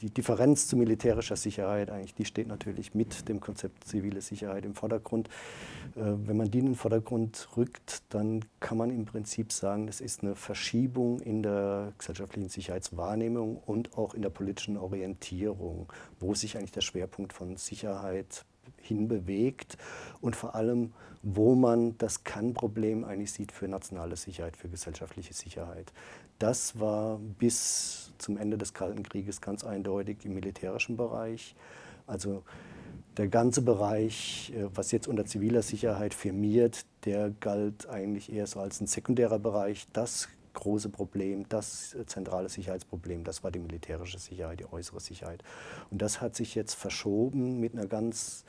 Die Differenz zu militärischer Sicherheit, eigentlich, die steht natürlich mit dem Konzept zivile Sicherheit im Vordergrund. Äh, wenn man die in den Vordergrund rückt, dann kann man im Prinzip sagen, es ist eine Verschiebung in der gesellschaftlichen Sicherheitswahrnehmung und auch in der politischen Orientierung, wo sich eigentlich der Schwerpunkt von Sicherheit hinbewegt und vor allem, wo man das Kann-Problem eigentlich sieht für nationale Sicherheit, für gesellschaftliche Sicherheit. Das war bis zum Ende des Kalten Krieges ganz eindeutig im militärischen Bereich. Also der ganze Bereich, äh, was jetzt unter ziviler Sicherheit firmiert, der galt eigentlich eher so als ein sekundärer Bereich. Das große Problem, das zentrale Sicherheitsproblem, das war die militärische Sicherheit, die äußere Sicherheit. Und das hat sich jetzt verschoben mit einer ganz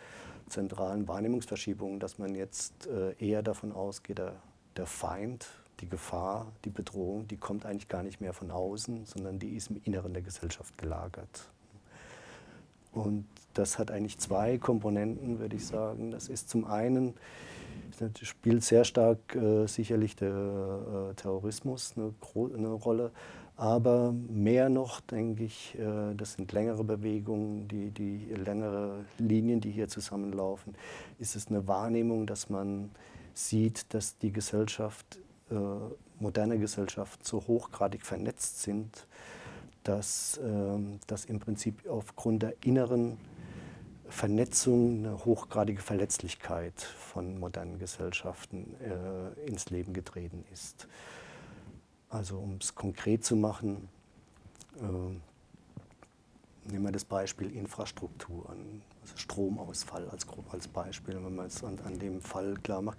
zentralen Wahrnehmungsverschiebung, dass man jetzt äh, eher davon ausgeht, der, der Feind, die Gefahr, die Bedrohung, die kommt eigentlich gar nicht mehr von außen, sondern die ist im Inneren der Gesellschaft gelagert. Und das hat eigentlich zwei Komponenten, würde ich sagen. Das ist zum einen, spielt sehr stark äh, sicherlich der äh, Terrorismus eine, eine, Rolle, aber mehr noch, denke ich, äh, das sind längere Bewegungen, die, die längere Linien, die hier zusammenlaufen, ist es eine Wahrnehmung, dass man sieht, dass die Gesellschaft, äh, moderne Gesellschaft so hochgradig vernetzt sind, dass, ähm, dass im Prinzip aufgrund der inneren Vernetzung, eine hochgradige Verletzlichkeit von modernen Gesellschaften äh, ins Leben getreten ist. Also um es konkret zu machen, äh, wir das Beispiel Infrastruktur also Stromausfall als, als Beispiel, wenn man es an, an, dem Fall klar macht,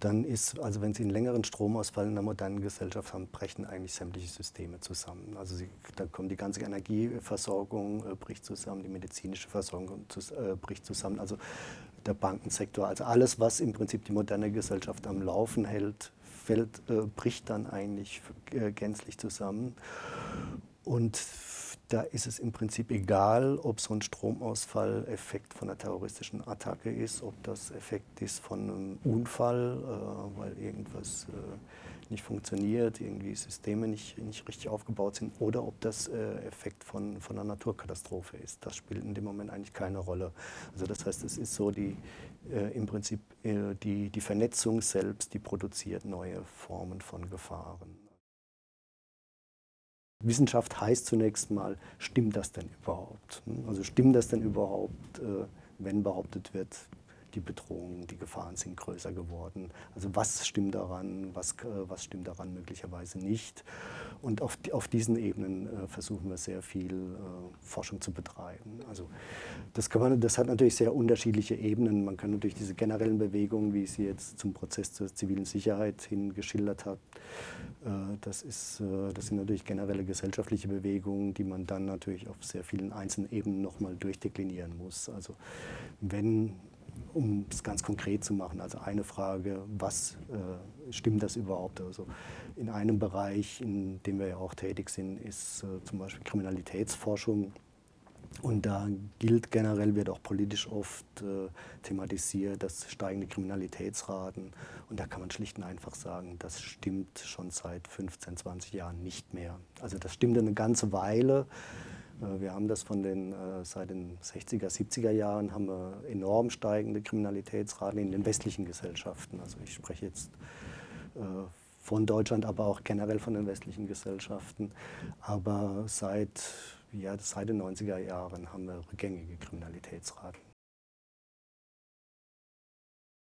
dann ist, also wenn Sie einen längeren Stromausfall in einer modernen Gesellschaft haben, brechen eigentlich sämtliche Systeme zusammen. Also Sie, da kommt die ganze Energieversorgung äh, bricht zusammen, die medizinische Versorgung äh, bricht zusammen, also der Bankensektor, also alles, was im Prinzip die moderne Gesellschaft am Laufen hält, fällt, äh, bricht dann eigentlich äh, gänzlich zusammen. Und da ist es im Prinzip egal, ob so ein Stromausfall Effekt von einer terroristischen Attacke ist, ob das Effekt ist von einem Unfall, äh, weil irgendwas äh, nicht funktioniert, irgendwie Systeme nicht, nicht richtig aufgebaut sind, oder ob das äh, Effekt von, von einer Naturkatastrophe ist. Das spielt in dem Moment eigentlich keine Rolle. Also das heißt, es ist so die, äh, im Prinzip äh, die, die Vernetzung selbst, die produziert neue Formen von Gefahren. Wissenschaft heißt zunächst mal, stimmt das denn überhaupt? Also stimmt das denn überhaupt, äh, wenn behauptet wird, die Bedrohungen, die Gefahren sind größer geworden. Also was stimmt daran, was, äh, was stimmt daran möglicherweise nicht. Und auf, auf diesen Ebenen äh, versuchen wir sehr viel äh, Forschung zu betreiben. Also das, kann man, das hat natürlich sehr unterschiedliche Ebenen. Man kann natürlich diese generellen Bewegungen, wie sie jetzt zum Prozess zur zivilen Sicherheit hin geschildert äh, das, ist, das sind natürlich generelle gesellschaftliche Bewegungen, die man dann natürlich auf sehr vielen einzelnen Ebenen nochmal durchdeklinieren muss. Also wenn um es ganz konkret zu machen, also eine Frage, was äh, stimmt das überhaupt? Also in einem Bereich, in dem wir ja auch tätig sind, ist äh, zum Beispiel Kriminalitätsforschung. Und da gilt generell, wird auch politisch oft äh, thematisiert, dass steigende Kriminalitätsraten. Und da kann man schlicht und einfach sagen, das stimmt schon seit 15, 20 Jahren nicht mehr. Also das stimmt eine ganze Weile. Äh, wir haben das von den, äh, seit den 60er, 70er Jahren haben wir enorm steigende Kriminalitätsraten in den westlichen Gesellschaften. Also ich spreche jetzt äh, von Deutschland, aber auch generell von den westlichen Gesellschaften. Aber seit, ja, seit den 90er Jahren haben wir rückgängige Kriminalitätsraten.